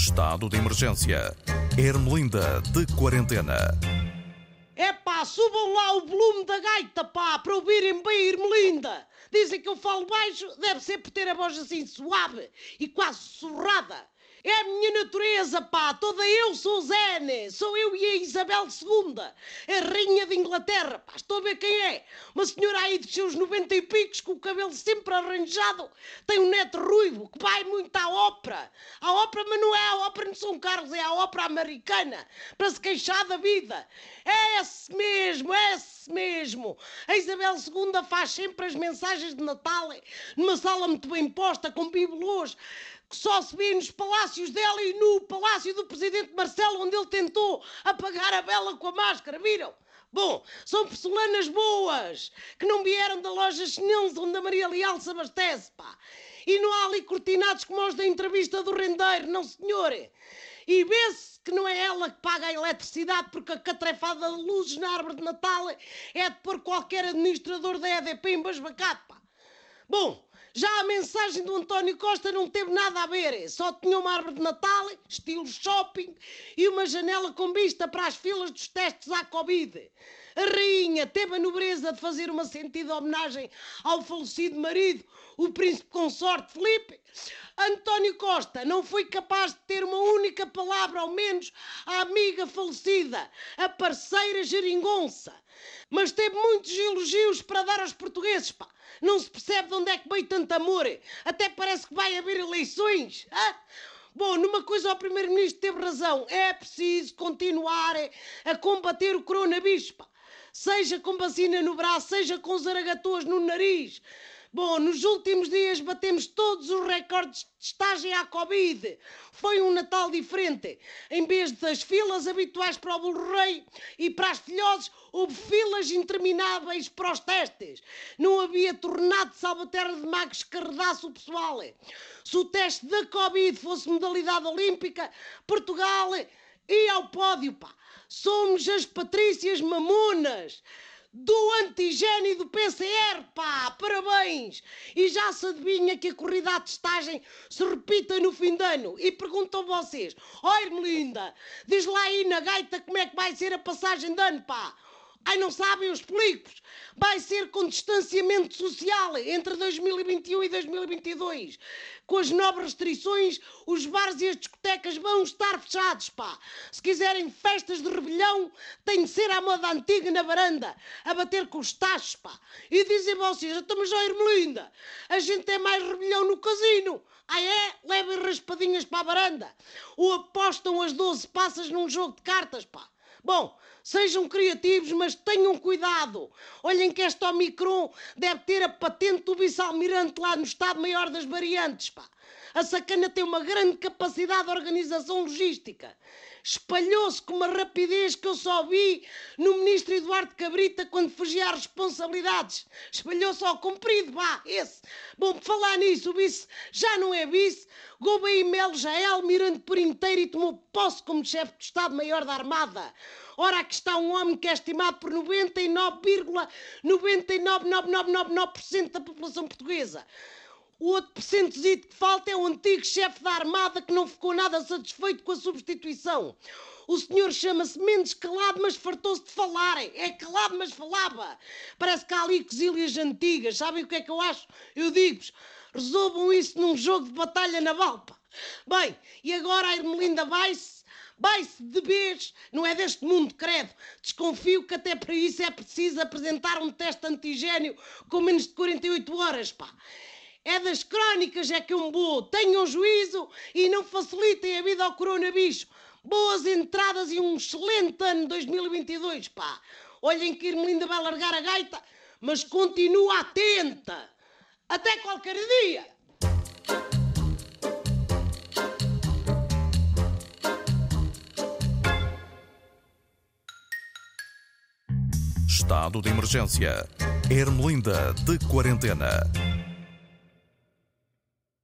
Estado de emergência. Ermelinda de quarentena. É pá, subam lá o volume da gaita, pá, para ouvirem bem a Irmelinda. Dizem que eu falo baixo, deve ser por ter a voz assim suave e quase sussurrada. É a minha natureza, pá, toda eu sou Zene, sou eu e a Isabel II, a rainha de Inglaterra, pá, estou a ver quem é. Uma senhora aí dos seus 90 e picos, com o cabelo sempre arranjado, tem um neto ruivo, que vai muito à ópera. À ópera, mas não é a ópera de São Carlos, é a ópera americana, para se queixar da vida. É esse mesmo, é esse mesmo. A Isabel II faz sempre as mensagens de Natal numa sala muito bem posta, com bibelôs, que só se vê nos palácios dela e no palácio do presidente Marcelo, onde ele tentou apagar a vela com a máscara, viram? Bom, são porcelanas boas, que não vieram da loja chinelos onde a Maria Leal se abastece, pá. E não há ali cortinados como os da entrevista do rendeiro, não senhor. E vê-se que não é ela que paga a eletricidade porque a catrefada de luzes na árvore de Natal é de pôr qualquer administrador da EDP embasbacado, pá. Bom, já a mensagem do António Costa não teve nada a ver, só tinha uma árvore de Natal, estilo shopping, e uma janela com vista para as filas dos testes à Covid. A rainha teve a nobreza de fazer uma sentida homenagem ao falecido marido, o príncipe consorte Felipe. António Costa não foi capaz de ter uma única palavra, ao menos, à amiga falecida, a parceira geringonça. Mas teve muitos elogios para dar aos portugueses, pá. Não se percebe de onde é que veio amor. Até parece que vai haver eleições. Hã? Bom, numa coisa o Primeiro-Ministro teve razão. É preciso continuar a combater o coronavírus. Seja com vacina no braço, seja com zaragatuas no nariz. Bom, nos últimos dias batemos todos os recordes de estágio à Covid. Foi um Natal diferente. Em vez das filas habituais para o Bolo Rei e para as filhoses, houve filas intermináveis para os testes. Não havia tornado salvaterra de magos que arredasse o pessoal. Se o teste da Covid fosse modalidade olímpica, Portugal ia ao pódio, pá. Somos as Patrícias Mamonas do antigênio do PCR, pá! Parabéns! E já se adivinha que a corrida à testagem se repita no fim de ano. E perguntam vocês, ó oh, Irmelinda, diz lá aí na gaita como é que vai ser a passagem de ano, pá! Ai, não sabem os políticos? Vai ser com distanciamento social entre 2021 e 2022. Com as novas restrições, os bares e as discotecas vão estar fechados, pá. Se quiserem festas de rebelião, tem de ser à moda antiga na varanda, a bater com os tachos, pá. E dizem vocês, estamos já Irmelinda, a gente é mais rebelião no casino. Ah é? Levem raspadinhas para a varanda. Ou apostam as 12 passas num jogo de cartas, pá. Bom, sejam criativos, mas tenham cuidado. Olhem que este Omicron deve ter a patente do vice-almirante lá no Estado-Maior das Variantes, pá. A sacana tem uma grande capacidade de organização logística. Espalhou-se com uma rapidez que eu só vi no ministro Eduardo Cabrita quando fugia às responsabilidades. Espalhou-se ao comprido, vá, esse. Bom, por falar nisso, o vice já não é vice. Gouveia Melo já é almirante por inteiro e tomou posse como chefe de Estado-Maior da Armada. Ora, aqui está um homem que é estimado por 99,99999% da população portuguesa. O outro percentozito que falta é o antigo chefe da Armada que não ficou nada satisfeito com a substituição. O senhor chama-se Mendes Calado, mas fartou-se de falar. É calado, mas falava. Parece que há ali cosilhas antigas. Sabem o que é que eu acho? Eu digo-vos, resolvam isso num jogo de batalha naval. Pá. Bem, e agora a Irmelinda vai-se vai-se de vez, não é deste mundo, credo. Desconfio que até para isso é preciso apresentar um teste antigênio com menos de 48 horas, pá. É das crónicas é que um vou. Tenham juízo e não facilitem a vida ao coronavírus. Boas entradas e um excelente ano 2022, pá. Olhem que Irmelinda vai largar a gaita, mas continua atenta. Até qualquer dia. Estado de emergência. Ermelinda de quarentena.